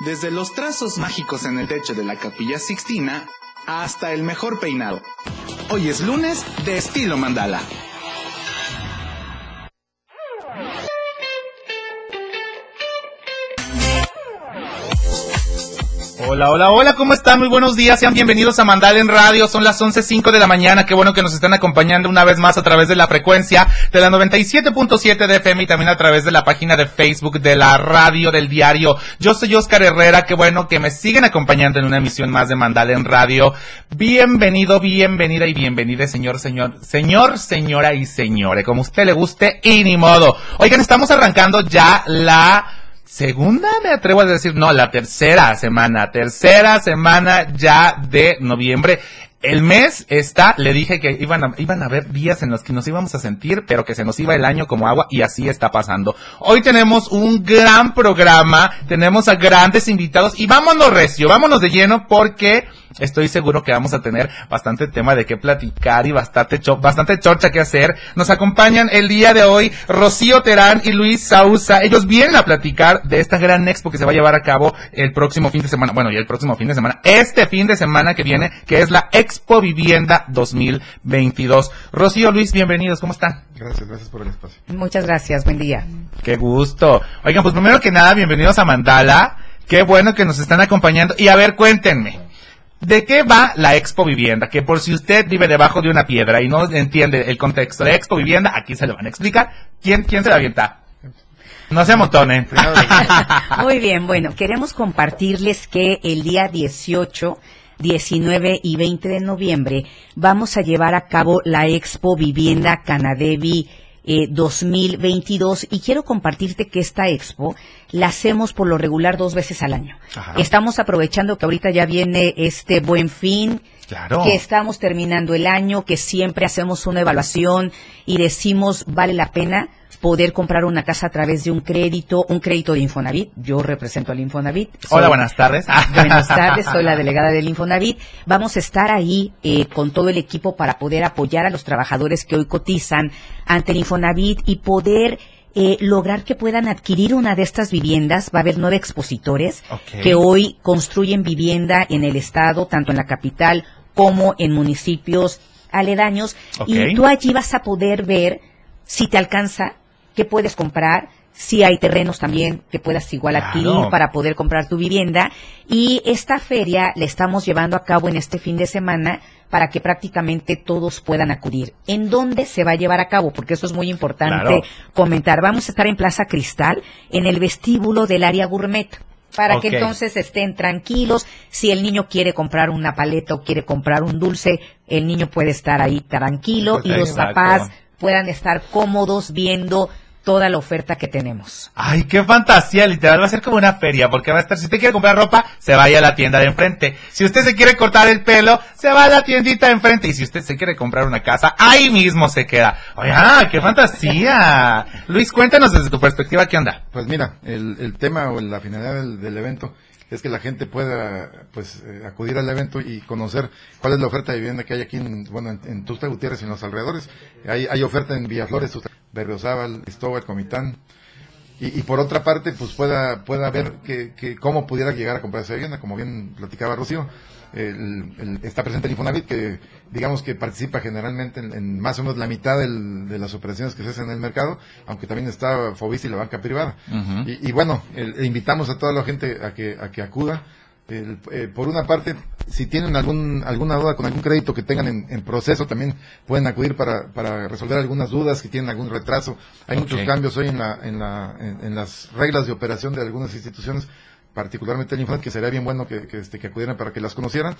Desde los trazos mágicos en el techo de la capilla Sixtina hasta el mejor peinado. Hoy es lunes de estilo mandala. Hola, hola, hola, ¿cómo están? Muy buenos días, sean bienvenidos a Mandal en Radio, son las 11.05 de la mañana, qué bueno que nos están acompañando una vez más a través de la frecuencia de la 97.7 de FM y también a través de la página de Facebook de la radio del diario. Yo soy Oscar Herrera, qué bueno que me siguen acompañando en una emisión más de Mandal en Radio. Bienvenido, bienvenida y bienvenida, señor, señor, señor, señora y señores, como usted le guste y ni modo. Oigan, estamos arrancando ya la segunda, me atrevo a decir, no, la tercera semana, tercera semana ya de noviembre. El mes está, le dije que iban a, iban a haber días en los que nos íbamos a sentir, pero que se nos iba el año como agua y así está pasando. Hoy tenemos un gran programa, tenemos a grandes invitados y vámonos recio, vámonos de lleno porque estoy seguro que vamos a tener bastante tema de qué platicar y bastante, bastante chorcha que hacer. Nos acompañan el día de hoy Rocío Terán y Luis Sausa. Ellos vienen a platicar de esta gran expo que se va a llevar a cabo el próximo fin de semana. Bueno, y el próximo fin de semana, este fin de semana que viene, que es la Vivienda 2022. Rocío, Luis, bienvenidos. ¿Cómo están? Gracias, gracias por el espacio. Muchas gracias, buen día. Qué gusto. Oigan, pues primero que nada, bienvenidos a Mandala. Qué bueno que nos están acompañando. Y a ver, cuéntenme. ¿De qué va la Expo Vivienda? Que por si usted vive debajo de una piedra y no entiende el contexto de Expo Vivienda, aquí se lo van a explicar. ¿Quién, quién se la avienta? No se amontonen. Muy bien, bueno, queremos compartirles que el día 18, 19 y 20 de noviembre vamos a llevar a cabo la Expo Vivienda Canadevi eh, 2022 y quiero compartirte que esta expo la hacemos por lo regular dos veces al año. Ajá. Estamos aprovechando que ahorita ya viene este buen fin, Claro. que estamos terminando el año, que siempre hacemos una evaluación y decimos vale la pena poder comprar una casa a través de un crédito, un crédito de Infonavit. Yo represento al Infonavit. Hola, buenas tardes. Buenas tardes, soy la delegada del Infonavit. Vamos a estar ahí eh, con todo el equipo para poder apoyar a los trabajadores que hoy cotizan ante el Infonavit y poder eh, lograr que puedan adquirir una de estas viviendas. Va a haber nueve expositores que hoy construyen vivienda en el estado, tanto en la capital como en municipios aledaños. Y tú allí vas a poder ver si te alcanza, qué puedes comprar, si hay terrenos también que puedas igual Claro. adquirir para poder comprar tu vivienda. Y esta feria la estamos llevando a cabo en este fin de semana para que prácticamente todos puedan acudir. ¿En dónde se va a llevar a cabo? Porque eso es muy importante Claro. comentar. Vamos a estar en Plaza Cristal, en el vestíbulo del área gourmet. Para que entonces estén tranquilos. Si el niño quiere comprar una paleta o quiere comprar un dulce, el niño puede estar ahí tranquilo y los papás puedan estar cómodos viendo toda la oferta que tenemos. Ay, qué fantasía, literal, va a ser como una feria, porque va a estar, si usted quiere comprar ropa, se vaya a la tienda de enfrente. Si usted se quiere cortar el pelo, se va a la tiendita de enfrente. Y si usted se quiere comprar una casa, ahí mismo se queda. Ah, qué fantasía. Luis, cuéntanos desde tu perspectiva, ¿qué onda? Pues mira, el, el tema o la finalidad del, del evento es que la gente pueda pues eh, acudir al evento y conocer cuál es la oferta de vivienda que hay aquí en, bueno, en, Tuxtla Gutiérrez y en los alrededores. Hay, hay oferta en Villaflores, Tuxtla- Berriozábal, Cristóbal, Comitán. Y, y por otra parte, pues pueda, pueda ver que, que cómo pudiera llegar a comprar esa vivienda, como bien platicaba Rocío. El- el- está presente el Infonavit, que digamos que participa generalmente en, en más o menos la mitad del- de las operaciones que se hacen en el mercado, aunque también está Fobis y la banca privada. Y, y bueno, el- invitamos a toda la gente a que, a que acuda. El- eh, por una parte, si tienen algún, alguna duda con algún crédito que tengan en, en proceso, también pueden acudir para, para resolver algunas dudas, si tienen algún retraso. Hay muchos cambios hoy en, la, en, la, en las reglas de operación de algunas instituciones, particularmente el Infonavit, que sería bien bueno que, que, este, que acudieran para que las conocieran.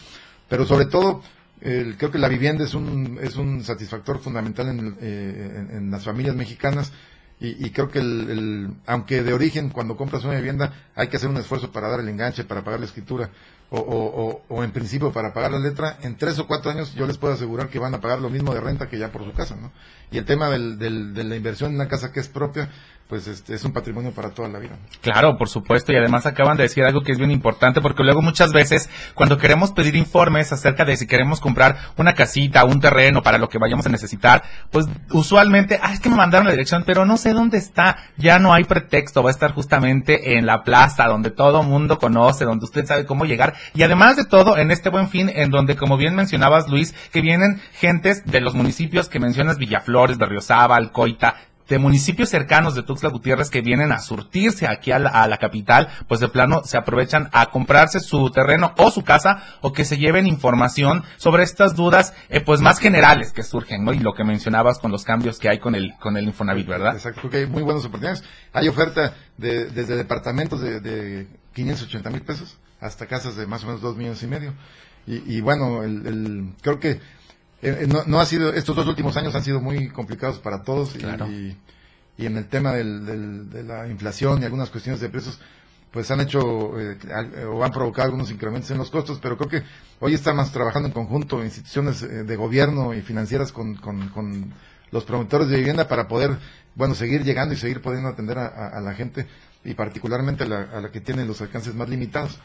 Pero sobre todo, el- creo que la vivienda es un, es un satisfactor fundamental en, eh, en- en las familias mexicanas. Y, y creo que el, el- aunque de origen cuando compras una vivienda hay que hacer un esfuerzo para dar el enganche, para pagar la escritura o, o, o, o en principio para pagar la letra, en tres o cuatro años yo les puedo asegurar que van a pagar lo mismo de renta que ya por su casa, ¿no? Y el tema del, del- de la inversión en una casa que es propia, pues este, es un patrimonio para toda la vida. Claro, por supuesto, y además acaban de decir algo que es bien importante, porque luego muchas veces cuando queremos pedir informes acerca de si queremos comprar una casita, un terreno para lo que vayamos a necesitar, pues usualmente, ah, es que me mandaron la dirección, pero no sé dónde está, ya no hay pretexto, va a estar justamente en la plaza donde todo mundo conoce, donde usted sabe cómo llegar, y además de todo, en este buen fin, en donde, como bien mencionabas, Luis, que vienen gentes de los municipios que mencionas, Villaflores, Berriozábal, Coita, de municipios cercanos de Tuxtla Gutiérrez que vienen a surtirse aquí a la, capital, pues de plano se aprovechan a comprarse su terreno o su casa o que se lleven información sobre estas dudas eh, pues más generales que surgen, ¿no? Y lo que mencionabas con los cambios que hay con el con el Infonavit, ¿verdad? Exacto, porque hay muy buenas oportunidades. Hay oferta de, desde departamentos de, de 580 mil pesos hasta casas de más o menos 2 millones y medio. Y, bueno, el, creo que eh, eh, no, no, ha sido, estos dos últimos años han sido muy complicados para todos y, y, en el tema del, de la inflación y algunas cuestiones de precios, pues han hecho eh, o han provocado algunos incrementos en los costos, pero creo que hoy estamos trabajando en conjunto, instituciones de gobierno y financieras con, con, los promotores de vivienda para poder, bueno, seguir llegando y seguir pudiendo atender a, la gente y particularmente a la, a la que tiene los alcances más limitados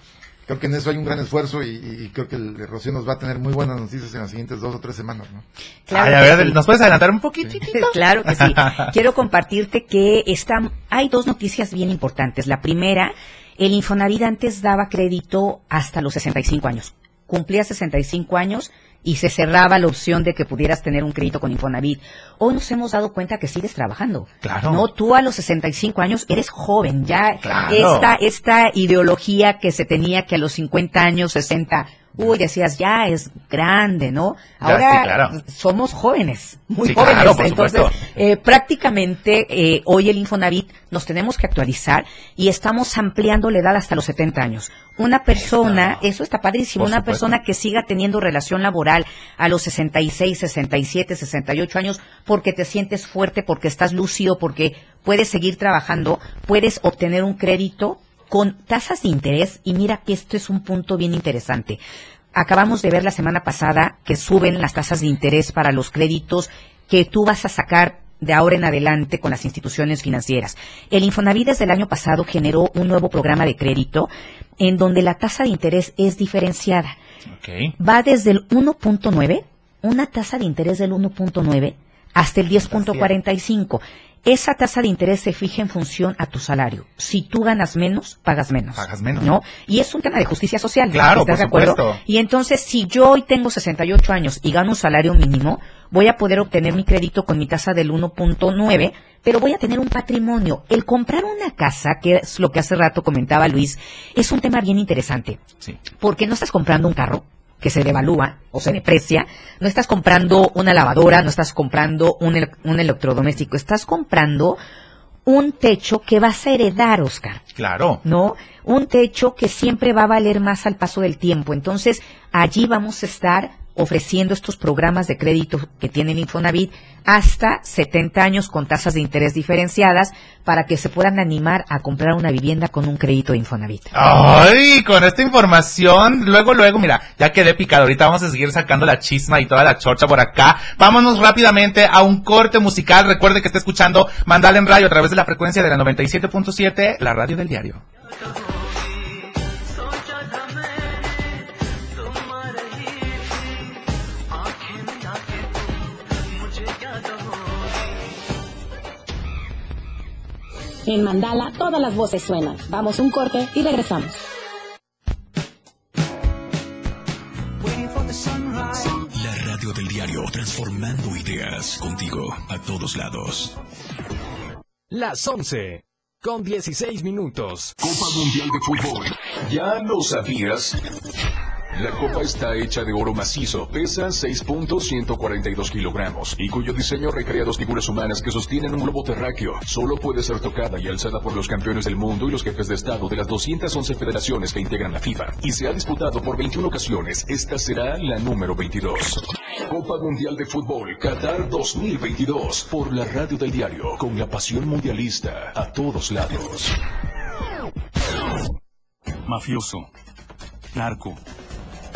creo que en eso hay un gran esfuerzo y, creo que el Rocío nos va a tener muy buenas noticias en las siguientes dos o tres semanas, ¿no? Claro a ver, ¿nos puedes adelantar un poquito? claro que sí. Quiero compartirte que están, hay dos noticias bien importantes. La primera, el Infonavit antes daba crédito hasta los 65 años. Cumplía 65 años y se cerraba la opción de que pudieras tener un crédito con Infonavit. Hoy nos hemos dado cuenta que sigues trabajando. Claro. No, tú a los 65 años eres joven, ya esta esta ideología que se tenía que a los 50 años, 60 uy, decías, ya es grande, ¿no? Ahora somos jóvenes, muy jóvenes. Entonces, eh, prácticamente eh, hoy el Infonavit nos tenemos que actualizar y estamos ampliando la edad hasta los 70 años. Una persona, eso está padrísimo, una persona que siga teniendo relación laboral a los 66, 67, 68 años porque te sientes fuerte, porque estás lúcido, porque puedes seguir trabajando, puedes obtener un crédito con tasas de interés, y mira que esto es un punto bien interesante. Acabamos de ver la semana pasada que suben las tasas de interés para los créditos que tú vas a sacar de ahora en adelante con las instituciones financieras. El Infonavit desde el año pasado generó un nuevo programa de crédito en donde la tasa de interés es diferenciada. Va desde el 1.9, una tasa de interés del 1.9, hasta el 10.45. Esa tasa de interés se fija en función a tu salario. Si tú ganas menos, pagas menos. Pagas menos. ¿No? Y es un tema de justicia social. Claro, ¿Estás de acuerdo? Y entonces, si yo hoy tengo 68 años y gano un salario mínimo, voy a poder obtener mi crédito con mi tasa del 1.9, pero voy a tener un patrimonio. El comprar una casa, que es lo que hace rato comentaba Luis, es un tema bien interesante. Sí. Porque no estás comprando un carro, que se devalúa o se deprecia, no estás comprando una lavadora, no estás comprando un, un electrodoméstico, estás comprando un techo que vas a heredar, Oscar. Claro. ¿No? Un techo que siempre va a valer más al paso del tiempo. Entonces, allí vamos a estar ofreciendo estos programas de crédito que tienen Infonavit hasta 70 años con tasas de interés diferenciadas para que se puedan animar a comprar una vivienda con un crédito de Infonavit. Ay, con esta información, luego, luego, mira, ya quedé picado. Ahorita vamos a seguir sacando la chisma y toda la chorcha por acá. Vámonos rápidamente a un corte musical. Recuerde que está escuchando Mandal en Radio a través de la frecuencia de la 97.7, la radio del diario. En Mandala todas las voces suenan. Vamos un corte y regresamos. La radio del diario, transformando ideas contigo a todos lados. Las 11, con 16 minutos. Copa Mundial de Fútbol. ¿Ya lo sabías? La copa está hecha de oro macizo, pesa 6.142 kilogramos y cuyo diseño recrea dos figuras humanas que sostienen un globo terráqueo. Solo puede ser tocada y alzada por los campeones del mundo y los jefes de Estado de las 211 federaciones que integran la FIFA. Y se ha disputado por 21 ocasiones. Esta será la número 22. Copa Mundial de Fútbol Qatar 2022 por la radio del diario con la pasión mundialista a todos lados. Mafioso. Narco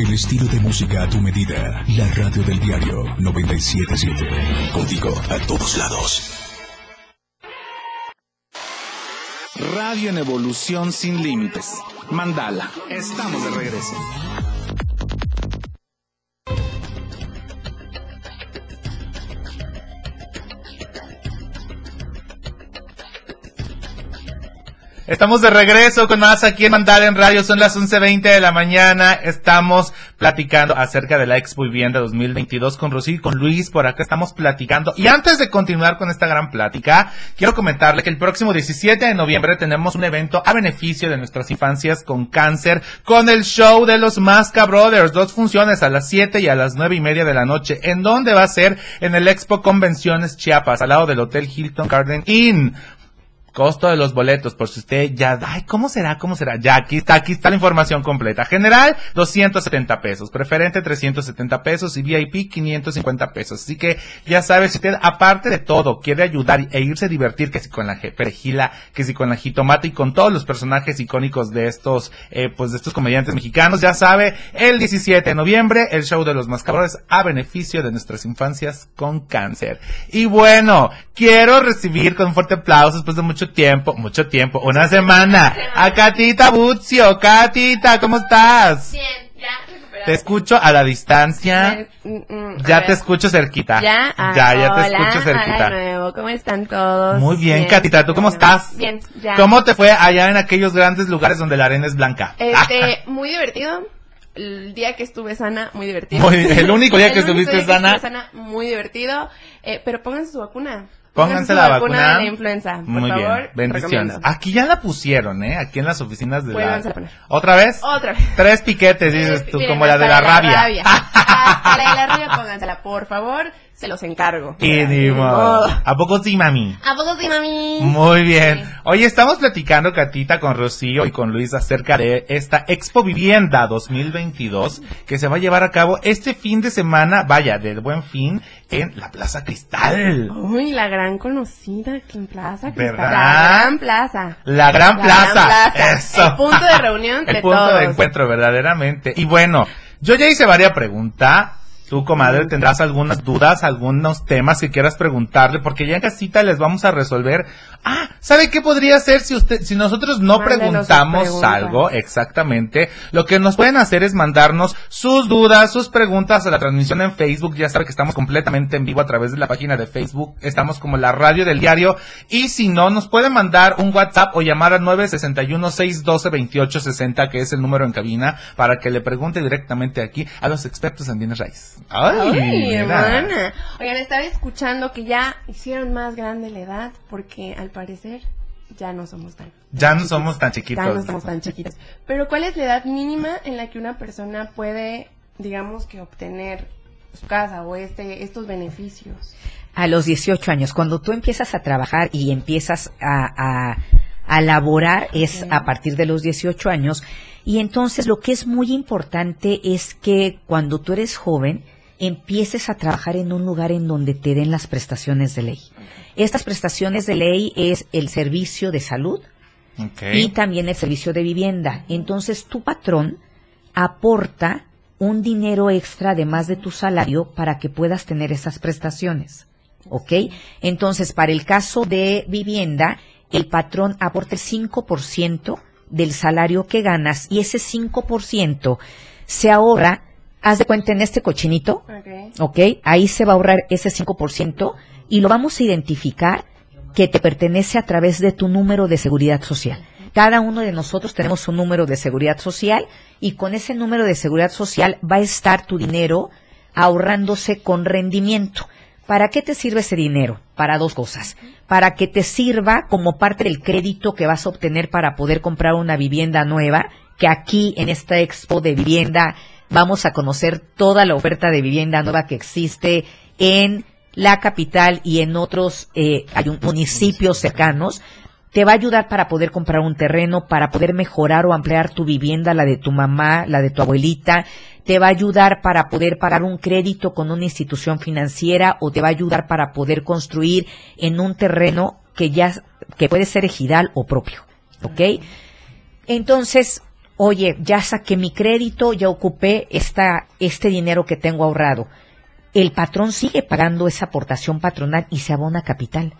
El estilo de música a tu medida. La radio del diario 977. Contigo a todos lados. Radio en evolución sin límites. Mandala. Estamos de regreso. Estamos de regreso con más aquí en Mandala en Radio. Son las 11.20 de la mañana. Estamos platicando acerca de la Expo Vivienda 2022 con Rosy y con Luis. Por acá estamos platicando. Y antes de continuar con esta gran plática, quiero comentarle que el próximo 17 de noviembre tenemos un evento a beneficio de nuestras infancias con cáncer con el show de los Masca Brothers. Dos funciones a las 7 y a las nueve y media de la noche. ¿En dónde va a ser? En el Expo Convenciones Chiapas, al lado del Hotel Hilton Garden Inn. Costo de los boletos, por si usted ya, ay, ¿cómo será? ¿Cómo será? Ya, aquí está, aquí está la información completa. General, 270 pesos. Preferente, 370 pesos. Y VIP, 550 pesos. Así que, ya sabes, si usted, aparte de todo, quiere ayudar e irse a divertir, que si con la perejila, que si con la jitomate y con todos los personajes icónicos de estos, eh, pues de estos comediantes mexicanos, ya sabe, el 17 de noviembre, el show de los mascabrones a beneficio de nuestras infancias con cáncer. Y bueno, quiero recibir con un fuerte aplauso después de mucho tiempo, mucho tiempo, una semana, a Catita Butzio. Catita, ¿cómo estás? Bien, ya recuperado. Te escucho a la distancia. Mm, mm, a Ya ver. te escucho cerquita. ¿Ya? Ah, ya, ya te hola, escucho cerquita. hola de nuevo. ¿Cómo están todos? Muy bien, Catita, ¿tú cómo estás? Bien, ya. ¿Cómo te fue allá en aquellos grandes lugares donde la arena es blanca? Este, muy divertido. El día que estuve sana, muy divertido. Muy- el único día que El único estuviste día que sana. estuve sana, muy divertido. Eh, pero pónganse su vacuna. Pónganse la vacuna. de la influenza. Por Muy favor, bien, bendiciones. recomiendo. Aquí ya la pusieron, ¿eh? Aquí en las oficinas de la... a poner. ¿Otra vez? Otra vez. Tres piquetes, dices tú, Miren, como la de hasta la rabia. Hasta la de la rabia, póngansela, por favor. Se los encargo. Y ni modo. ¿A poco sí, mami? ¿A poco sí, mami? Muy bien. Oye, estamos platicando, Catita, con Rocío y con Luis acerca de esta Expo Vivienda 2022 que se va a llevar a cabo este fin de semana, vaya, del buen fin, en la Plaza Cristal. Uy, la gran conocida aquí en Plaza. Cristal. ¿Verdad? La gran plaza. La Gran La Plaza. gran plaza. Eso. El punto de reunión El de punto todos. de encuentro, verdaderamente. Y bueno, yo ya hice varias preguntas. Tú, comadre, tendrás algunas dudas, algunos temas que quieras preguntarle, porque ya en casita les vamos a resolver. Ah, ¿sabe qué podría ser si usted, si nosotros no Mándenos preguntamos algo? Exactamente. Lo que nos pueden hacer es mandarnos sus dudas, sus preguntas a la transmisión en Facebook. Ya sabe que estamos completamente en vivo a través de la página de Facebook. Estamos como la radio del diario. Y si no, nos pueden mandar un WhatsApp o llamar al 961-612-2860, que es el número en cabina, para que le pregunte directamente aquí a los expertos en bienes raíces. Ay, Ay, hermana. Oigan, estaba escuchando que ya hicieron más grande la edad porque al parecer ya no somos tan Ya no somos tan chiquitos. Ya no somos tan chiquitos. Pero ¿cuál es la edad mínima en la que una persona puede, digamos que obtener su casa o este estos beneficios? A los 18 años, cuando tú empiezas a trabajar y empiezas a, a, a laborar es a partir de los 18 años. Y entonces lo que es muy importante es que cuando tú eres joven empieces a trabajar en un lugar en donde te den las prestaciones de ley. Estas prestaciones de ley es el servicio de salud, y también el servicio de vivienda. Entonces tu patrón aporta un dinero extra además de tu salario para que puedas tener esas prestaciones. ¿Ok? Entonces, para el caso de vivienda, el patrón aporta el 5% del salario que ganas y ese 5% se ahorra, haz de cuenta en este cochinito, ¿ok? Ahí se va a ahorrar ese 5% y lo vamos a identificar que te pertenece a través de tu número de seguridad social. Cada uno de nosotros tenemos un número de seguridad social y con ese número de seguridad social va a estar tu dinero ahorrándose con rendimiento. ¿Para qué te sirve ese dinero? Para dos cosas. Para que te sirva como parte del crédito que vas a obtener para poder comprar una vivienda nueva, que aquí en esta expo de vivienda vamos a conocer toda la oferta de vivienda nueva que existe en la capital y en otros eh, municipios cercanos te va a ayudar para poder comprar un terreno, para poder mejorar o ampliar tu vivienda, la de tu mamá, la de tu abuelita, te va a ayudar para poder pagar un crédito con una institución financiera o te va a ayudar para poder construir en un terreno que ya que puede ser ejidal o propio, ¿ok? Entonces, oye, ya saqué mi crédito, ya ocupé esta, este dinero que tengo ahorrado. El patrón sigue pagando esa aportación patronal y se abona capital.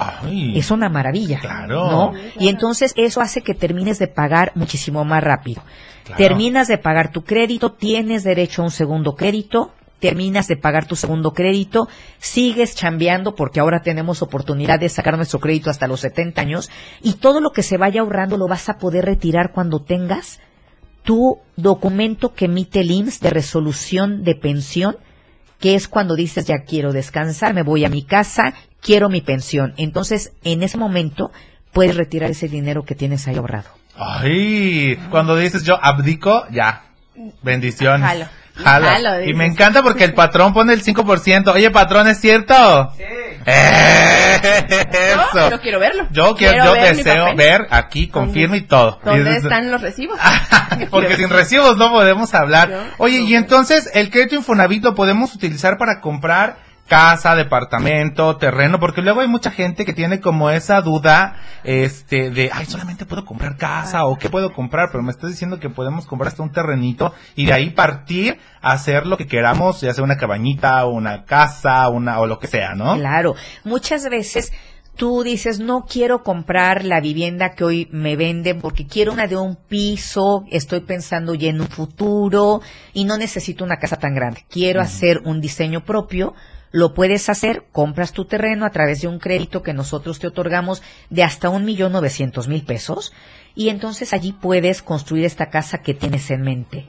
Ay, Es una maravilla. Claro. ¿no? Y entonces eso hace que termines de pagar muchísimo más rápido. Claro. Terminas de pagar tu crédito, tienes derecho a un segundo crédito, terminas de pagar tu segundo crédito, sigues chambeando porque ahora tenemos oportunidad de sacar nuestro crédito hasta los 70 años y todo lo que se vaya ahorrando lo vas a poder retirar cuando tengas tu documento que emite el IMSS de resolución de pensión, que es cuando dices ya quiero descansar, me voy a mi casa, quiero mi pensión. Entonces, en ese momento puedes retirar ese dinero que tienes ahí ahorrado. Ay, cuando dices yo abdico, ya. Bendiciones. Jalo. Jalo. Jalo, y me encanta porque el patrón pone el 5%. Oye, patrón, ¿es cierto? Sí. Eso. No, pero quiero verlo. Yo quiero, Quiero yo ver deseo ver aquí, confirmo y todo. ¿Dónde están los recibos? Porque sin recibos no podemos hablar. Oye, y entonces el crédito Infonavit lo podemos utilizar para comprar casa, departamento, terreno, porque luego hay mucha gente que tiene como esa duda, este, de, ay, solamente puedo comprar casa o qué puedo comprar, pero me estás diciendo que podemos comprar hasta un terrenito y de ahí partir a hacer lo que queramos, ya sea una cabañita, una casa, una, o lo que sea, ¿no? Claro, muchas veces tú dices, no quiero comprar la vivienda que hoy me venden porque quiero una de un piso, estoy pensando ya en un futuro y no necesito una casa tan grande. Quiero hacer un diseño propio. Lo puedes hacer, compras tu terreno a través de un crédito que nosotros te otorgamos de hasta un millón novecientos mil pesos y entonces allí puedes construir esta casa que tienes en mente.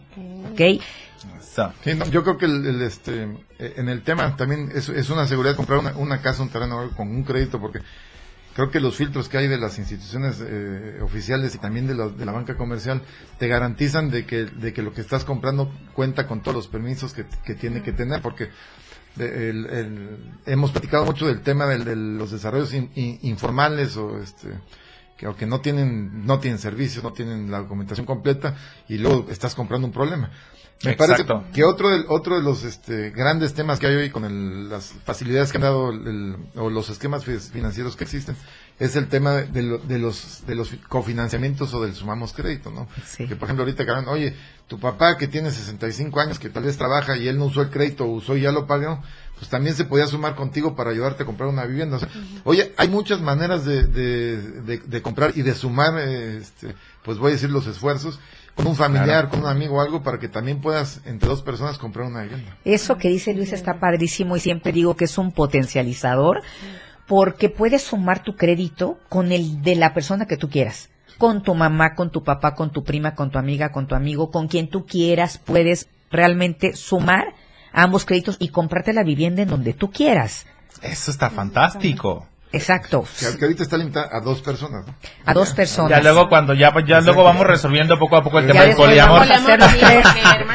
¿Ok? Eso. Sí, no, yo creo que el, el, este, eh, en el tema también es, es una seguridad comprar una, una casa, un terreno con un crédito, porque creo que los filtros que hay de las instituciones eh, oficiales y también de la, de la banca comercial te garantizan de que, de que lo que estás comprando cuenta con todos los permisos que, que tiene que tener, porque de- el- el- hemos platicado mucho del tema del- de los desarrollos in- in- informales o este que no tienen no tienen servicios, no tienen la documentación completa y luego estás comprando un problema. Me Exacto. parece que otro de, otro de los este, grandes temas que hay hoy con el- las facilidades que han dado el- o los esquemas fi- financieros que existen es el tema de, lo- de los de los cofinanciamientos o del sumamos crédito, ¿no? Sí. Que por ejemplo ahorita que oye, tu papá que tiene 65 años que tal vez trabaja y él no usó el crédito o usó y ya lo pagó, pues también se podía sumar contigo para ayudarte a comprar una vivienda. O sea, Oye, hay muchas maneras de, de, de- de comprar y de sumar, eh, este, pues voy a decir los esfuerzos con un familiar, Claro. con un amigo o algo para que también puedas entre dos personas comprar una vivienda. Eso que dice Luis está padrísimo y siempre digo que es un potencializador porque puedes sumar tu crédito con el de la persona que tú quieras. Con tu mamá, con tu papá, con tu prima, con tu amiga, con tu amigo, con quien tú quieras, puedes realmente sumar ambos créditos y comprarte la vivienda en donde tú quieras. Eso está fantástico. Exacto. Que, ahorita está limitada a dos personas, ¿no? A dos personas. Ya luego cuando ya, ya luego vamos resolviendo poco a poco el Ya tema del poliamor. los.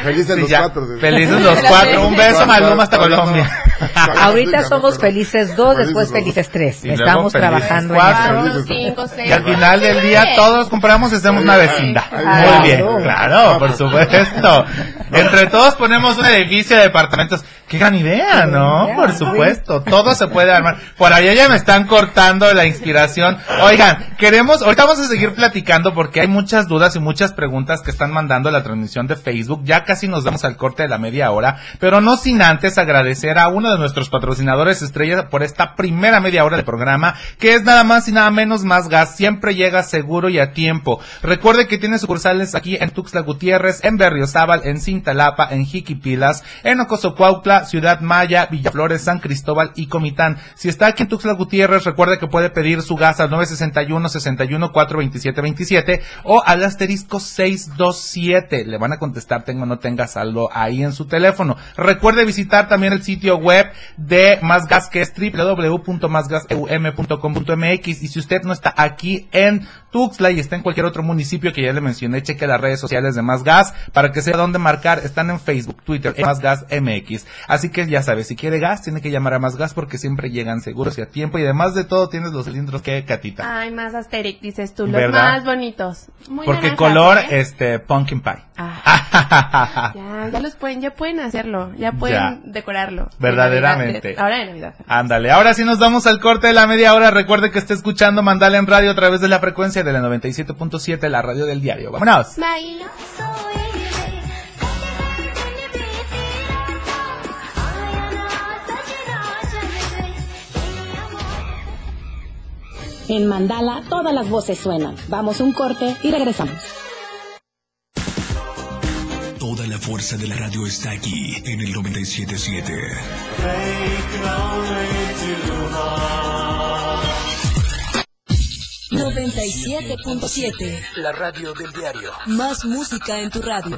Felices Sí, los cuatro. Felices los cuatro. Un beso, Maluma, hasta. Colombia. Ahorita somos felices dos, después Felices tres. Y Estamos felices trabajando en cuatro. eso. Cuatro, cinco, seis. Y al final del día todos compramos y hacemos una vecindad. Muy bien, claro, por supuesto. Entre todos ponemos un edificio de departamentos. Qué gran idea, ¿no? Por supuesto, todo se puede armar. Por allá ya me están cortando la inspiración. Oigan, queremos, ahorita vamos a seguir platicando porque hay muchas dudas y muchas preguntas que están mandando a la transmisión de Facebook. Ya casi nos damos al corte de la media hora, pero no sin antes agradecer a uno de nuestros patrocinadores estrella por esta primera media hora de programa, que es nada más y nada menos más gas. Siempre llega seguro y a tiempo. Recuerde que tiene sucursales aquí en Tuxtla Gutiérrez, en Berriozábal, en Cintalapa, en Jiquipilas, en Ocosocuautla, Ciudad Maya, Villaflores, San Cristóbal y Comitán. Si está aquí en Tuxtla Gutiérrez, recuerde que puede pedir su gas al 961 61 427 27 o al asterisco 627. Le van a contestar tengo o no tenga saldo ahí en su teléfono. Recuerde visitar también el sitio web de Más Gas que es www.másgaseum.com.mx y si usted no está aquí en Tuxtla y está en cualquier otro municipio que ya le mencioné, cheque las redes sociales de Más Gas para que sepa dónde marcar. Están en Facebook, Twitter, Más Gas MX. Así que ya sabes, si quiere gas, tiene que llamar a Más Gas porque siempre llegan seguros y a tiempo y además de todo tienes los cilindros que Catita. Ay, más Asterix, dices tú, los ¿Verdad? más bonitos. Muy Porque color, ¿eh? este, pumpkin pie. Ya, ya los pueden, ya pueden hacerlo, ya pueden Ya. decorarlo. Verdaderamente. De Ahora de Navidad. Ándale, ahora sí nos vamos al corte de la media hora. Recuerde que está escuchando Mandala en radio a través de la frecuencia de la 97.7, la radio del diario. Vámonos. Bye. En Mandala todas las voces suenan. Vamos un corte y regresamos. Toda la fuerza de la radio está aquí en el 977. 97.7. La radio del diario. Más música en tu radio.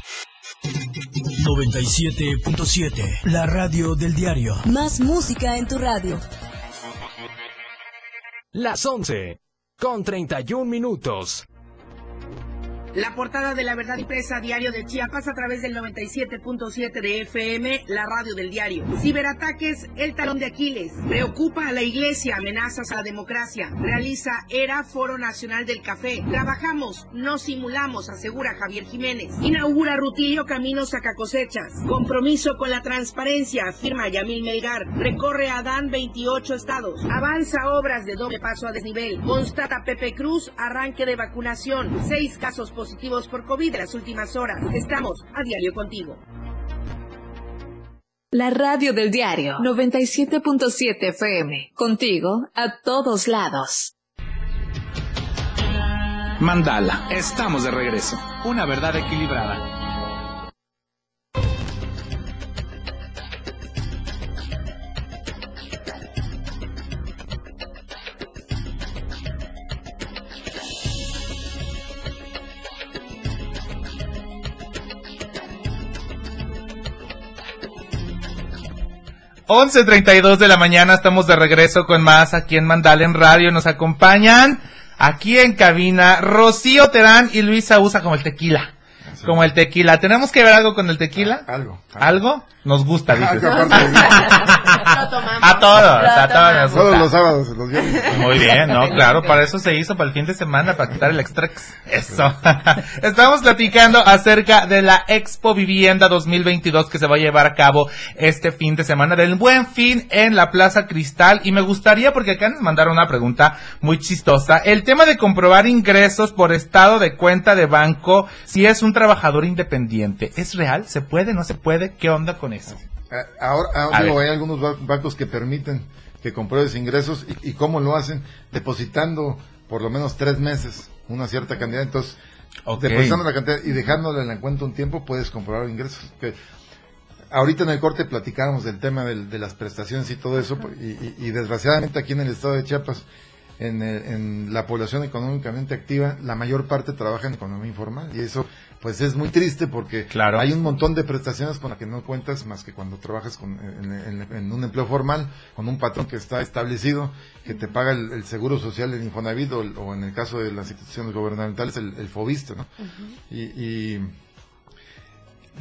97.7. La radio del diario. Más música en tu radio. Las 11 con 31 minutos. La portada de la verdad impresa diario de Chiapas a través del 97.7 de FM, la radio del diario. Ciberataques, el talón de Aquiles. Preocupa a la iglesia, amenazas a la democracia. Realiza ERA, Foro Nacional del Café. Trabajamos, no simulamos, asegura Javier Jiménez. Inaugura Rutilio Caminos a Cosechas. Compromiso con la transparencia, afirma Yamil Melgar. Recorre Adán 28 estados. Avanza obras de doble paso a desnivel. Constata Pepe Cruz, arranque de vacunación. Seis casos positivos por COVID en las últimas horas. Estamos a diario contigo. La radio del diario 97.7 FM. Contigo a todos lados. Mandala, estamos de regreso. Una verdad equilibrada. Once treinta y dos de la mañana, estamos de regreso con más aquí en Mandala en Radio. Nos acompañan aquí en cabina Rocío Terán y Luisa Usa como el tequila. Como el tequila. ¿Tenemos que ver algo con el tequila? Algo. ¿Algo? Nos gusta, dices. Ah, A todos, a todos nos Todos los sábados, los viernes. Muy bien, ¿no? Claro, para eso se hizo, para el fin de semana, para quitar el extrex. Eso. Estamos platicando acerca de la Expo Vivienda 2022 que se va a llevar a cabo este fin de semana del Buen Fin en la Plaza Cristal. Y me gustaría, porque acá nos mandaron una pregunta muy chistosa, el tema de comprobar ingresos por estado de cuenta de banco si es un trabajador independiente. ¿Es real? ¿Se puede? ¿No se puede? ¿Qué onda con Ah, Ahora, ahora A digo, hay algunos ba- bancos que permiten que compruebes ingresos y, y cómo lo hacen, depositando por lo menos tres meses una cierta cantidad. Entonces, Ok. depositando la cantidad y dejándole en la cuenta un tiempo, puedes comprobar ingresos. Que ahorita en el corte platicábamos del tema del- de las prestaciones y todo eso, y, y- y desgraciadamente aquí en el estado de Chiapas, en, el- en la población económicamente activa, la mayor parte trabaja en economía informal y eso pues es muy triste porque hay un montón de prestaciones con las que no cuentas más que cuando trabajas con, en, en- en un empleo formal, con un patrón que está establecido, que te paga el, el seguro social, el Infonavit o, el- o en el caso de las instituciones gubernamentales el, el Fobiste, ¿no? y, y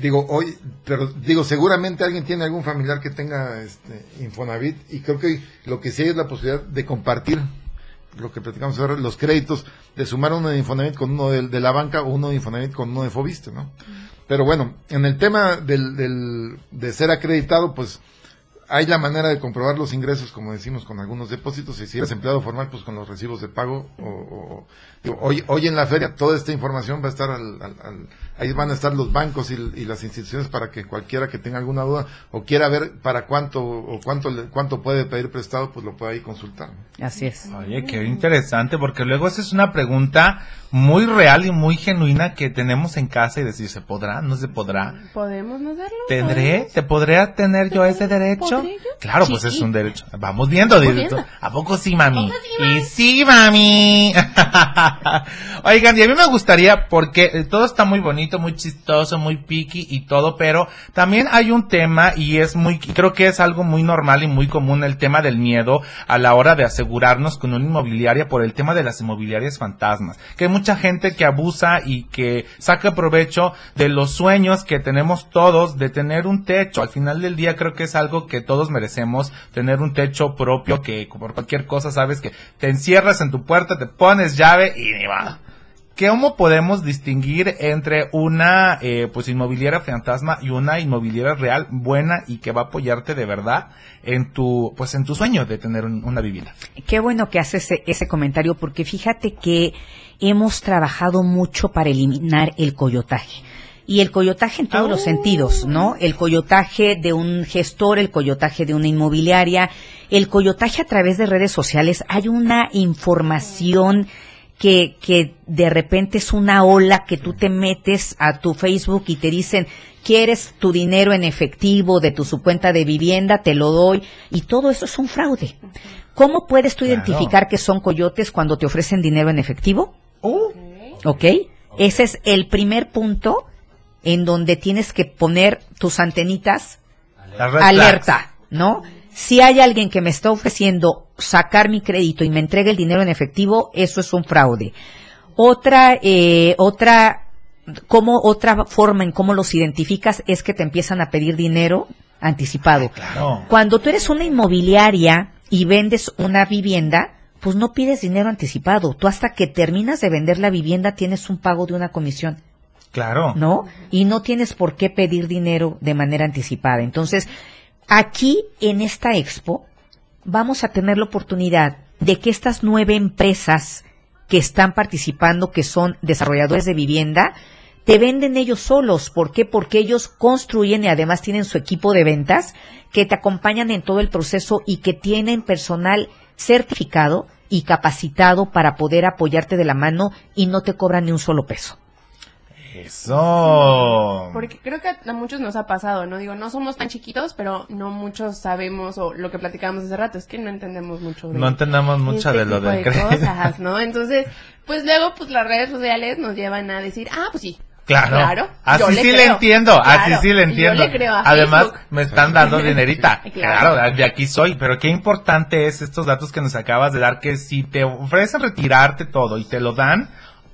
digo hoy pero digo seguramente alguien tiene algún familiar que tenga este Infonavit y creo que lo que sí hay es la posibilidad de compartir lo que platicamos ahora los créditos de sumar uno de Infonavit con uno de, de la banca o uno de Infonavit con uno de Fobiste no pero bueno en el tema del, del de ser acreditado pues hay la manera de comprobar los ingresos, como decimos, con algunos depósitos, y si eres empleado formal, pues con los recibos de pago. O, o- digo, hoy, hoy en la feria toda esta información va a estar, al, al- al- ahí van a estar los bancos y, y las instituciones para que cualquiera que tenga alguna duda o quiera ver para cuánto o cuánto le- cuánto puede pedir prestado, pues lo puede ahí consultar. Así es. Oye, qué interesante, porque luego esa es una pregunta muy real y muy genuina que tenemos en casa y decir, ¿se podrá? ¿No se podrá? ¿Podemos no darlo? ¿Tendré? ¿Te podría tener yo ese derecho? Claro, pues es un derecho. Vamos viendo, viendo. ¿A poco sí, mami? Y sí, mami. Oigan, y a mí me gustaría, porque eh, todo está muy bonito, muy chistoso, muy piqui y todo, pero también hay un tema y es muy, creo que es algo muy normal y muy común el tema del miedo a la hora de asegurarnos con una inmobiliaria por el tema de las inmobiliarias fantasmas. Que hay mucha gente que abusa y que saca provecho de los sueños que tenemos todos de tener un techo. Al final del día creo que es algo que todos merecemos, tener un techo propio que por cualquier cosa sabes que te encierras en tu puerta, te pones llave y ni va. ¿Cómo podemos distinguir entre una eh, pues inmobiliaria fantasma y una inmobiliaria real buena y que va a apoyarte de verdad en tu pues en tu sueño de tener un- una vivienda? Qué bueno que haces ese comentario porque fíjate que hemos trabajado mucho para eliminar el coyotaje. Y el coyotaje en todos los sentidos, ¿no? El coyotaje de un gestor, el coyotaje de una inmobiliaria, el coyotaje a través de redes sociales. Hay una información que, que de repente es una ola que tú te metes a tu Facebook y te dicen, quieres tu dinero en efectivo de tu su cuenta de vivienda, te lo doy. Y todo eso es un fraude. ¿Cómo puedes tú identificar que son coyotes cuando te ofrecen dinero en efectivo? ¿Ok? Ese es el primer punto en donde tienes que poner tus antenitas alerta, ¿no? Si hay alguien que me está ofreciendo sacar mi crédito y me entrega el dinero en efectivo, eso es un fraude. Otra, eh, otra, como otra forma en cómo los identificas es que te empiezan a pedir dinero anticipado. Claro. Cuando tú eres una inmobiliaria y vendes una vivienda, pues no pides dinero anticipado. Tú hasta que terminas de vender la vivienda tienes un pago de una comisión. Claro. ¿no? Y no tienes por qué pedir dinero de manera anticipada. Entonces, aquí en esta expo vamos a tener la oportunidad de que estas nueve empresas que están participando, que son desarrolladores de vivienda, te venden ellos solos. ¿Por qué? Porque ellos construyen y además tienen su equipo de ventas que te acompañan en todo el proceso y que tienen personal certificado y capacitado para poder apoyarte de la mano y no te cobran ni un solo peso. Eso. Porque creo que a muchos nos ha pasado, ¿no? Digo, no somos tan chiquitos, pero no muchos sabemos, o lo que platicábamos hace rato, es que no entendemos mucho de No entendemos mucho este de lo de crédito. cosas, ¿no? Entonces, pues luego, pues las redes sociales nos llevan a decir, ah, pues sí. Claro. Claro. Así sí le entiendo, así sí le yo entiendo. le creo a Además, Facebook. me están dando dinerita. Claro. claro. de aquí soy. Pero qué importante es estos datos que nos acabas de dar, que si te ofrecen retirarte todo y te lo dan,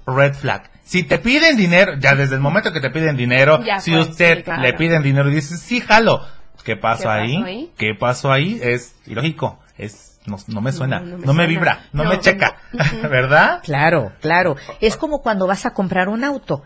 red flag. Si te piden dinero, ya desde el momento que te piden dinero, Ya si fue, usted sí, claro. le piden dinero y dices, sí, jalo. ¿Qué pasó, ¿Qué pasó ahí? ahí? ¿Qué pasó ahí? Es ilógico. Es, no, no me suena, no, no me, suena. vibra, no, No, me checa. ¿Verdad? Claro, claro. Es como cuando vas a comprar un auto.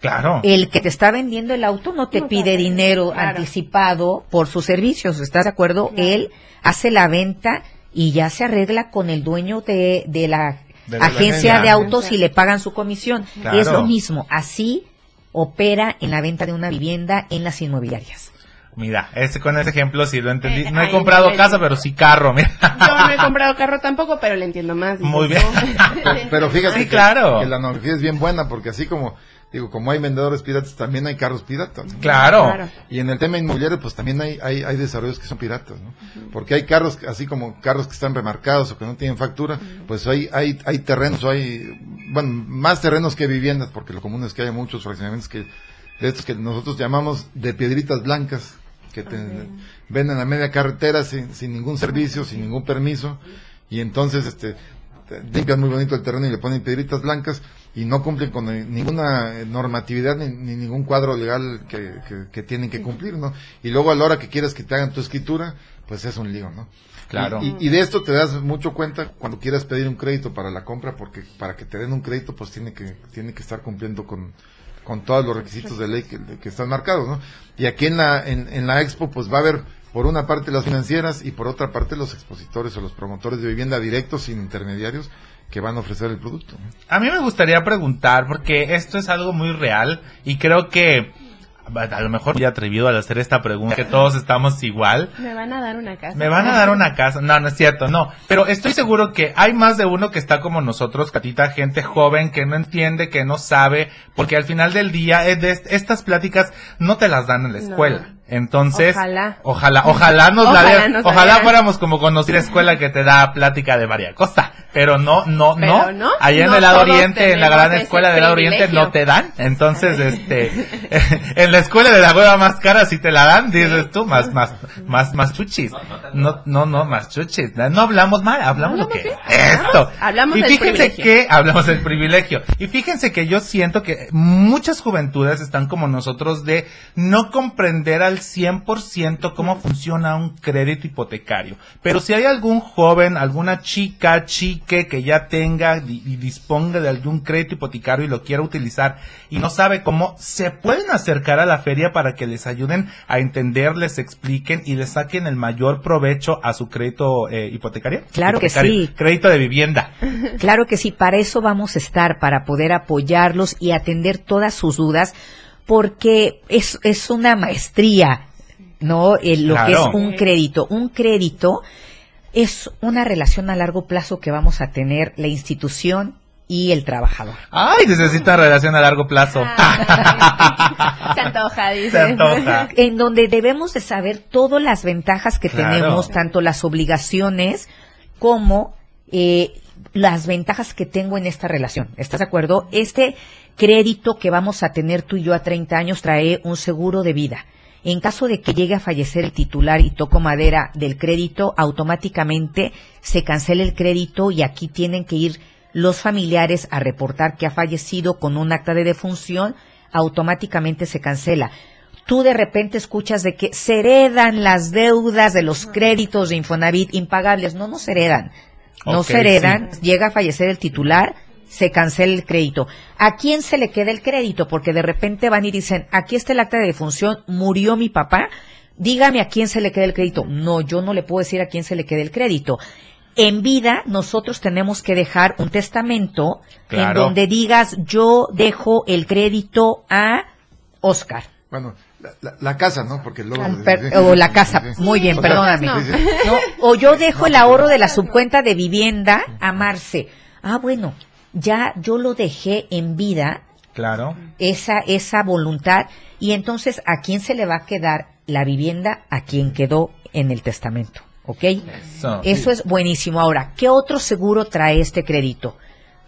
Claro. El que te está vendiendo el auto no te pide dinero anticipado por sus servicios, ¿estás de acuerdo? Él hace la venta y ya se arregla con el dueño de, de la De agencia agencia. de autos y le pagan su comisión. Claro. Es lo mismo, así opera en la venta de una vivienda en las inmobiliarias. Mira, este con ese ejemplo sí lo entendí. No he comprado casa, pero sí carro, mira. Yo no he comprado carro tampoco, pero le entiendo más. Muy bien. Pero fíjate Sí, que, claro. que la analogía es bien buena porque así como digo, como hay vendedores piratas, también hay carros piratas. ¿no? Claro. Claro. Y en el tema inmobiliario, pues también hay, hay, hay desarrollos que son piratas, ¿no? Porque hay carros, así como carros que están remarcados o que no tienen factura, pues hay, hay, hay terrenos, hay, bueno, más terrenos que viviendas, porque lo común es que haya muchos fraccionamientos que, de estos que nosotros llamamos de piedritas blancas, que te venden a media carretera sin, sin ningún servicio, sin ningún permiso, y entonces, este, te- limpian muy bonito el terreno y le ponen piedritas blancas y no cumplen con ninguna normatividad ni, ni ningún cuadro legal que, que- que tienen que cumplir, ¿no? Y luego a la hora que quieras que te hagan tu escritura, pues es un lío, ¿no? Claro. Y, y- y de esto te das mucho cuenta cuando quieras pedir un crédito para la compra, porque para que te den un crédito, pues tiene que, tiene que estar cumpliendo con, con todos los requisitos de ley que, que están marcados, ¿no? Y aquí en la, en, en la expo, pues va a haber por una parte las financieras y por otra parte los expositores o los promotores de vivienda directos sin intermediarios que van a ofrecer el producto. A mí me gustaría preguntar, porque esto es algo muy real y creo que a lo mejor muy atrevido al hacer esta pregunta, que todos estamos igual. Me van a dar una casa. Me van a dar una casa. No, no es cierto, no. Pero estoy seguro que hay más de uno que está como nosotros, Catita, gente joven que no entiende, que no sabe, porque al final del día eh, de est- estas pláticas no te las dan en la escuela. Entonces, Ojalá. ojalá, ojalá nos la nos ojalá fuéramos como conocida escuela que te da plática de varias cosas, pero no, no, Pero no, no, allá en el lado oriente, en la gran escuela del lado oriente no te dan, entonces, este, en la escuela de la hueva más cara sí te la dan, dices tú, más, más, más, más chuchis, no, no, no, más chuchis, no hablamos mal, hablamos lo que, esto, Hablamos y fíjense que hablamos del privilegio. Y fíjense que yo siento que muchas juventudes están como nosotros de no comprender al 100% cómo funciona un crédito hipotecario. Pero si hay algún joven, alguna chica, chique que ya tenga y disponga de algún crédito hipotecario y lo quiera utilizar y no sabe cómo, se pueden acercar a la feria para que les ayuden a entender, les expliquen y les saquen el mayor provecho a su crédito eh, hipotecario. Claro que sí. Crédito de vivienda. Claro que sí, para eso vamos a estar, para poder apoyarlos y atender todas sus dudas, porque es, es una maestría, ¿no? El- lo que es un crédito. Un crédito es una relación a largo plazo que vamos a tener la institución y el trabajador. Ay, necesita relación a largo plazo. Se antoja, dice. Se antoja. En donde debemos de saber todas las ventajas que Claro. tenemos, tanto las obligaciones como eh, las ventajas que tengo en esta relación. ¿Estás de acuerdo? Este crédito que vamos a tener tú y yo a 30 años trae un seguro de vida. En caso de que llegue a fallecer el titular y toco madera del crédito, automáticamente se cancela el crédito y aquí tienen que ir los familiares a reportar que ha fallecido con un acta de defunción, automáticamente se cancela. Tú de repente escuchas de que se heredan las deudas de los créditos de Infonavit impagables. No, no se heredan. No se heredan. Llega a fallecer el titular, se cancela el crédito. ¿A quién se le queda el crédito? Porque de repente van y dicen, aquí está el acta de defunción, murió mi papá, dígame a quién se le queda el crédito. No, yo no le puedo decir a quién se le queda el crédito. En vida, nosotros tenemos que dejar un testamento en donde digas, yo dejo el crédito a Oscar. Bueno, la, la- la casa, ¿no? Porque luego... O la casa, muy bien, O sea, perdóname. No, o yo dejo el ahorro de la subcuenta de vivienda a Marce. Ah, bueno, ya yo lo dejé en vida, Claro. esa, esa voluntad, y entonces, ¿a quién se le va a quedar la vivienda? A quien quedó en el testamento, ¿ok? Eso. Eso es buenísimo. Ahora, ¿qué otro seguro trae este crédito?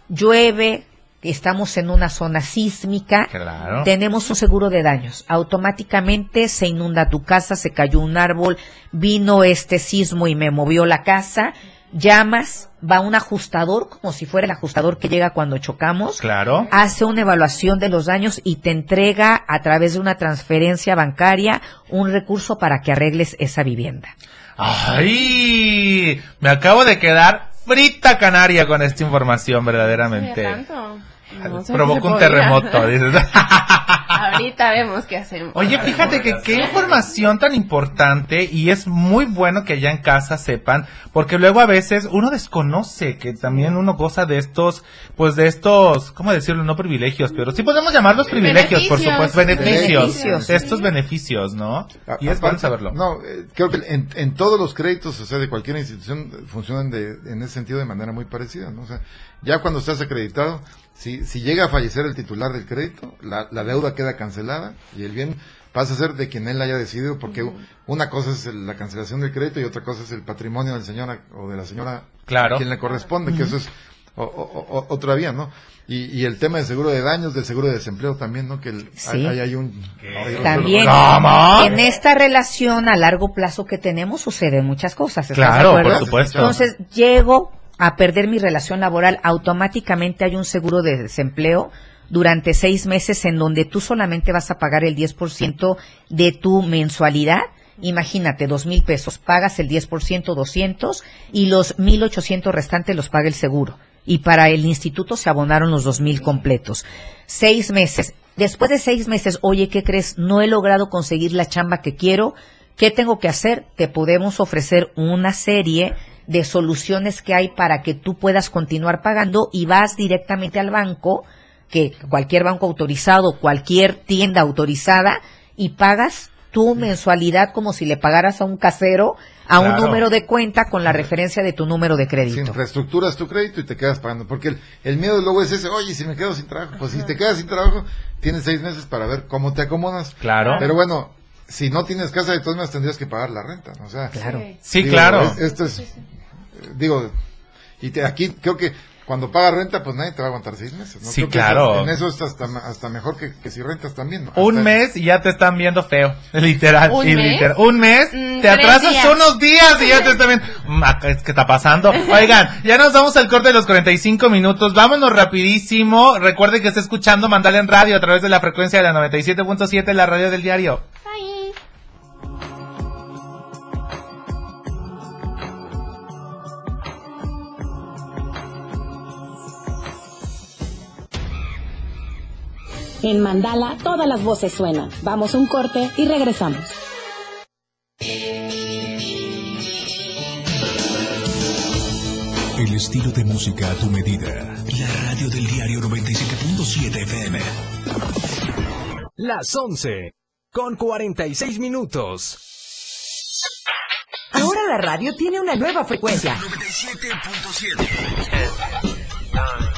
Llueve, estamos en una zona sísmica, Claro. tenemos un seguro de daños. Automáticamente se inunda tu casa, se cayó un árbol, vino este sismo y me movió la casa. Llamas, va un ajustador, como si fuera el ajustador que llega cuando chocamos. Claro. Hace una evaluación de los daños y te entrega a través de una transferencia bancaria un recurso para que arregles esa vivienda. Ay, me acabo de quedar frita canaria con esta información, verdaderamente. tanto. No sé Provoca si un terremoto, dices. Ahorita vemos qué hacemos. Oye, fíjate que qué información tan importante y es muy bueno que allá en casa sepan, porque luego a veces uno desconoce que también uno goza de estos, pues de estos, ¿cómo decirlo? No privilegios, pero sí podemos llamarlos privilegios, por supuesto, beneficios, Beneficios. estos beneficios, ¿no? Y es bueno saberlo. No, eh, creo que en, en todos los créditos, o sea, de cualquier institución, funcionan de, en ese sentido de manera muy parecida, ¿no? O sea, ya cuando estás acreditado, si, si llega a fallecer el titular del crédito, la, la deuda queda cancelada y el bien pasa a ser de quien él haya decidido, porque una cosa es el- la cancelación del crédito y otra cosa es el patrimonio del señor o de la señora Claro. a quien le corresponde, que eso es o- o- o- otra vía, ¿no? Y, y el tema del seguro de daños, del seguro de desempleo también, ¿no? Que el- Sí. hay, hay un... hay un- También en esta relación a largo plazo que tenemos suceden muchas cosas. ¿estás Claro, de acuerdo? por supuesto. Entonces llego a perder mi relación laboral, automáticamente hay un seguro de desempleo durante seis meses en donde tú solamente vas a pagar el 10% de tu mensualidad. Imagínate, dos mil pesos, pagas el 10%, 200 y los 1.800 restantes los paga el seguro. Y para el instituto se abonaron los dos mil completos. Seis meses. Después de seis meses, oye, ¿qué crees? No he logrado conseguir la chamba que quiero. ¿Qué tengo que hacer? Te podemos ofrecer una serie de soluciones que hay para que tú puedas continuar pagando y vas directamente al banco, que cualquier banco autorizado, cualquier tienda autorizada, y pagas tu mensualidad como si le pagaras a un casero a un número de cuenta con la referencia de tu número de Si crédito. infraestructuras tu crédito y te quedas pagando. Porque el, el miedo luego es ese, oye, si me quedo sin trabajo. Pues si te quedas sin trabajo, tienes seis meses para ver cómo te acomodas. Claro. Pero bueno, si no tienes casa, de todas maneras tendrías que pagar la renta. ¿no? O sea, Claro. Sí, claro. es- esto es, digo, y te- aquí creo que cuando pagas renta, pues nadie te va a aguantar seis meses. ¿no? Sí, Creo que claro. en eso es hasta, hasta mejor que, que si rentas también. ¿no? Un mes y ya te están viendo feo, literal. ¿Un y mes? literal. Un mes, Mm, te tres atrasas días. unos días y ya te están viendo. Mm, acá, ¿Qué está pasando? Oigan, ya nos vamos al corte de los 45 minutos. Vámonos rapidísimo. Recuerde que está escuchando Mandala en radio a través de la frecuencia de la 97.7, la radio del diario. En Mandala todas las voces suenan. Vamos a un corte y regresamos. El estilo de música a tu medida. La radio del diario 97.7 FM. Las 11 con 46 minutos. Ahora la radio tiene una nueva frecuencia.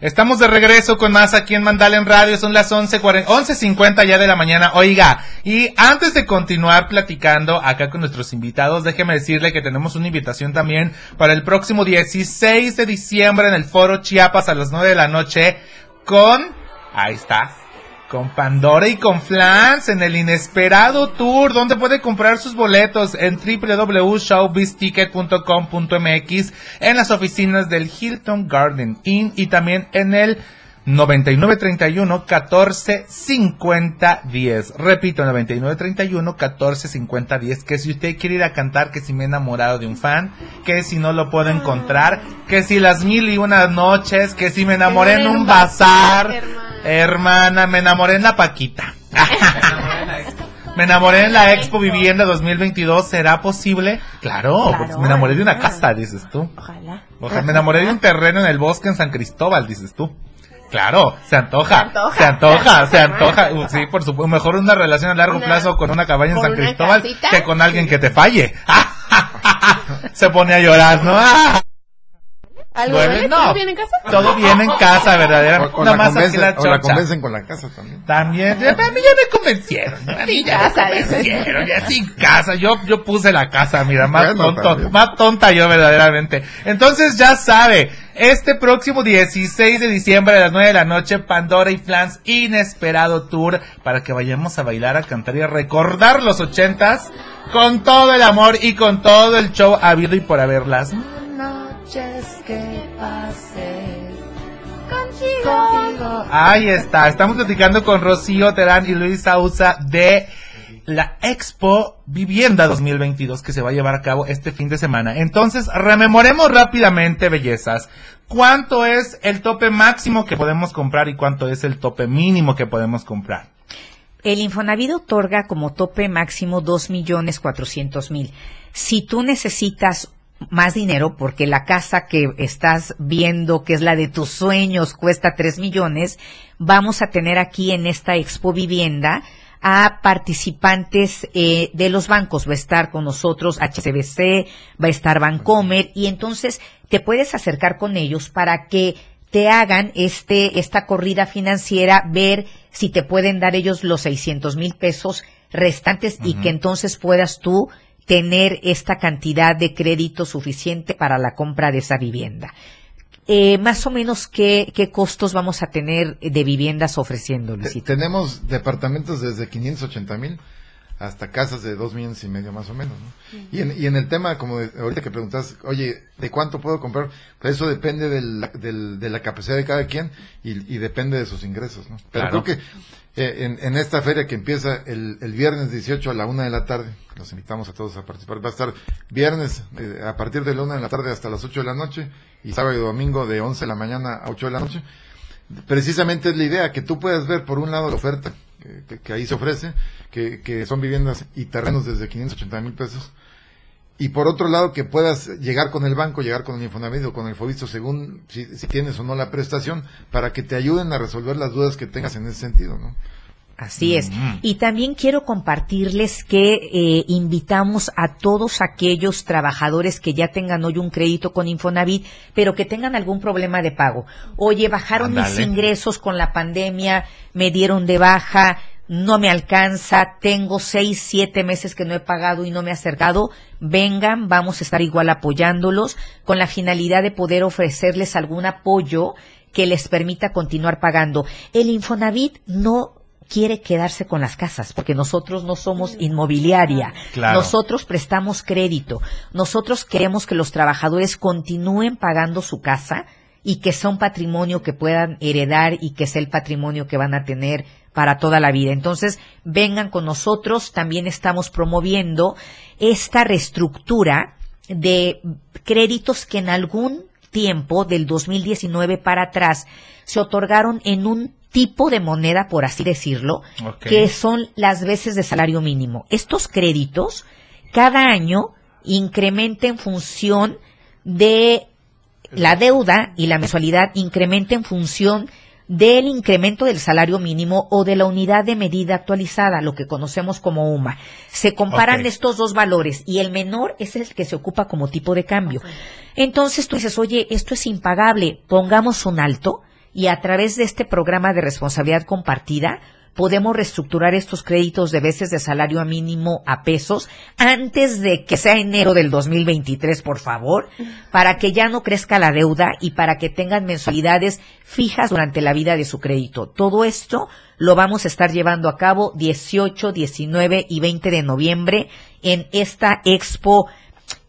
Estamos de regreso con más aquí en Mandala en Radio, son las 11:40 11.50 ya de la mañana. Oiga, y antes de continuar platicando acá con nuestros invitados, déjeme decirle que tenemos una invitación también para el próximo 16 de diciembre en el Foro Chiapas a las 9 de la noche con, ahí está, con Pandora y con Flans en el Inesperado Tour, donde puede comprar sus boletos en www.showbizticket.com.mx, en las oficinas del Hilton Garden Inn y también en el 9931 14 50 10. Repito, 9931 14 50 10. Que si usted quiere ir a cantar, que si me he enamorado de un fan, que si no lo puedo encontrar, que si las mil y unas noches, que si me enamoré en un bazar. Hermana, me enamoré en la Paquita. me enamoré en la Expo Vivienda 2022. ¿Será posible? Claro, pues me enamoré de una casa, dices tú. Ojalá. Ojalá, me enamoré de un terreno en el bosque en San Cristóbal, dices tú. Claro, se antoja, se antoja, se antoja. Uh, Sí, por supuesto, mejor una relación a largo Una- plazo con una cabaña en San Cristóbal casita. que con alguien que te falle. se pone a llorar, ¿no? ¿Algo no. ¿Todo bien en casa? Todo bien en casa, verdaderamente. O, la convencen, la o la convencen con la casa también. También, ya- a mí ya me convencieron. A mí ya me casa, convencieron, ya sin casa. Yo, yo puse la casa, mira, más Bueno, tonto, también. más tonta yo verdaderamente. Entonces ya sabe, este próximo 16 de diciembre a las 9 de la noche, Pandora y Flans Inesperado Tour, para que vayamos a bailar, a cantar y a recordar los ochentas con todo el amor y con todo el show habido y por haberlas. Noches que pasé contigo. Ahí está, estamos platicando con Rocío Terán y Luis Sausa de la Expo Vivienda 2022 que se va a llevar a cabo este fin de semana. Entonces, rememoremos rápidamente, bellezas, cuánto es el tope máximo que podemos comprar y cuánto es el tope mínimo que podemos comprar. El Infonavit otorga como tope máximo dos millones cuatrocientos mil. Si tú necesitas más dinero, porque la casa que estás viendo, que es la de tus sueños, cuesta tres millones, vamos a tener aquí en esta Expo Vivienda a participantes eh, de los bancos. Va a estar con nosotros HCBC, va a estar Bancomer, y entonces te puedes acercar con ellos para que te hagan este, esta corrida financiera, ver si te pueden dar ellos los 600 mil pesos restantes y que entonces puedas tú tener esta cantidad de crédito suficiente para la compra de esa vivienda. Eh, más o menos, ¿qué, ¿qué costos vamos a tener de viviendas ofreciendo, Luisito? tenemos departamentos desde 580 mil hasta casas de dos millones y medio más o menos. ¿no? y, en, y en el tema, como de- ahorita que preguntas, oye, ¿de cuánto puedo comprar? Pues eso depende del, del- de la capacidad de cada quien y, y depende de sus ingresos. ¿no? Pero Claro. creo que eh, en, en esta feria que empieza el, el viernes 18 a la una de la tarde, los invitamos a todos a participar, va a estar viernes eh, a partir de la una de la tarde hasta las 8 de la noche y sábado y domingo de 11 de la mañana a 8 de la noche. Precisamente es la idea, que tú puedas ver por un lado la oferta que, que- ahí se ofrece, que, que son viviendas y terrenos desde 580 mil pesos, y por otro lado que puedas llegar con el banco, llegar con el Infonavit o con el Fobisto según si, si tienes o no la prestación, para que te ayuden a resolver las dudas que tengas en ese sentido, ¿no? Así es. Y también quiero compartirles que eh, invitamos a todos aquellos trabajadores que ya tengan hoy un crédito con Infonavit, pero que tengan algún problema de pago. Oye, bajaron mis ingresos con la pandemia, me dieron de baja, no me alcanza, tengo seis, siete meses que no he pagado y no me he acercado. Vengan, vamos a estar igual apoyándolos con la finalidad de poder ofrecerles algún apoyo que les permita continuar pagando. El Infonavit no quiere quedarse con las casas, porque nosotros no somos inmobiliaria. Claro. Nosotros prestamos crédito. Nosotros queremos que los trabajadores continúen pagando su casa y que sea un patrimonio que puedan heredar y que sea el patrimonio que van a tener para toda la vida. Entonces, vengan con nosotros. También estamos promoviendo esta reestructura de créditos que en algún tiempo del 2019 para atrás se otorgaron en un tipo de moneda, por así decirlo, que son las veces de salario mínimo. Estos créditos cada año incrementa en función de la deuda y la mensualidad incrementa en función del incremento del salario mínimo o de la unidad de medida actualizada, lo que conocemos como UMA. Se comparan estos dos valores y el menor es el que se ocupa como tipo de cambio. Entonces tú dices, oye, esto es impagable, pongamos un alto y a través de este programa de responsabilidad compartida podemos reestructurar estos créditos de veces de salario mínimo a pesos antes de que sea enero del 2023, por favor, para que ya no crezca la deuda y para que tengan mensualidades fijas durante la vida de su crédito. Todo esto lo vamos a estar llevando a cabo 18, 19 y 20 de noviembre en esta Expo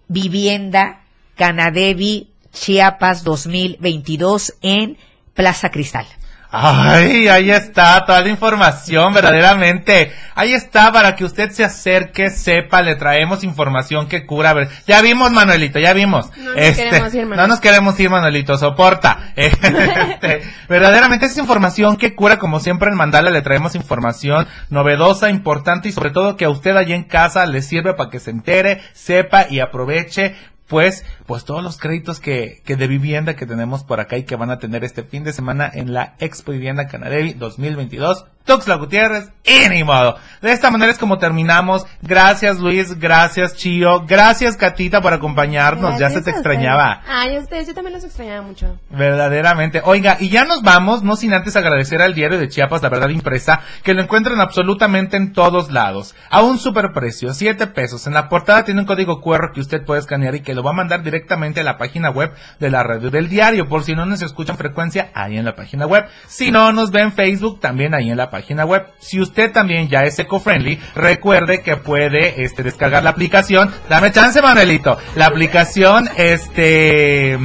Vivienda Canadevi Chiapas 2022 en Plaza Cristal. Ay, ahí está toda la información, verdaderamente. Ahí está para que usted se acerque, sepa, le traemos información que cura. A ver, ya vimos, Manuelito, ya vimos. Este, No nos queremos ir, Manuel. No nos queremos ir, Manuelito, soporta. Este, verdaderamente es información que cura, como siempre en Mandala le traemos información novedosa, importante y sobre todo que a usted allí en casa le sirve para que se entere, sepa y aproveche pues, pues todos los créditos que, que de vivienda que tenemos por acá y que van a tener este fin de semana en la Expo Vivienda Canadevi 2022. Tuxtla Gutiérrez y ni modo. De esta manera es como terminamos. Gracias Luis, gracias Chío, gracias Catita por acompañarnos. ya se te a extrañaba. Ay, ustedes, yo también los extrañaba mucho. Verdaderamente. Oiga, y ya nos vamos, no sin antes agradecer al diario de Chiapas, La Verdad Impresa, que lo encuentran absolutamente en todos lados. A un superprecio, 7 pesos. En la portada tiene un código QR que usted puede escanear y que lo va a mandar directamente a la página web de la radio del diario. Por si no nos escuchan frecuencia, ahí en la página web. Si no nos ve en Facebook, también ahí en la página web. Si usted también ya es eco-friendly, recuerde que puede este, descargar la aplicación. Dame chance, Manuelito. La aplicación, este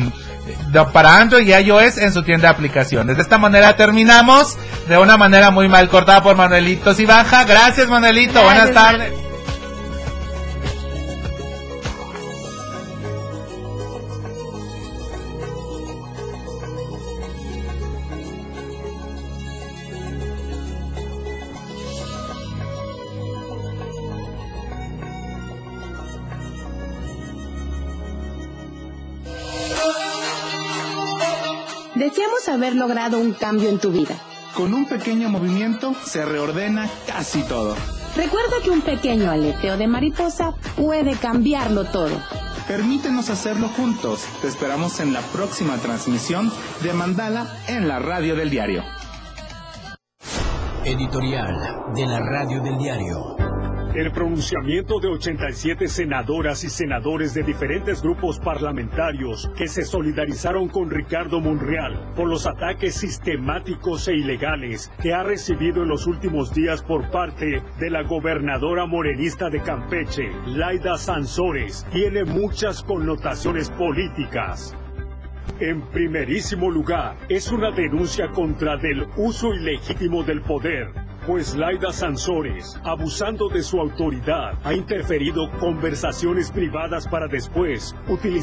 para Android y iOS en su tienda de aplicaciones. De esta manera terminamos de una manera muy mal cortada por Manuelito Baja. Gracias Manuelito, buenas tardes. Haber logrado un cambio en tu vida. Con un pequeño movimiento se reordena casi todo. Recuerda que un pequeño aleteo de mariposa puede cambiarlo todo. Permítenos hacerlo juntos. Te esperamos en la próxima transmisión de Mandala en la radio del diario. Editorial de la Radio del Diario. El pronunciamiento de 87 senadoras y senadores de diferentes grupos parlamentarios que se solidarizaron con Ricardo Monreal por los ataques sistemáticos e ilegales que ha recibido en los últimos días por parte de la gobernadora morenista de Campeche, Laida Sansores, tiene muchas connotaciones políticas. En primerísimo lugar, es una denuncia contra del uso ilegítimo del poder, pues Laida Sansores, abusando de su autoridad, ha interferido conversaciones privadas para después utilizar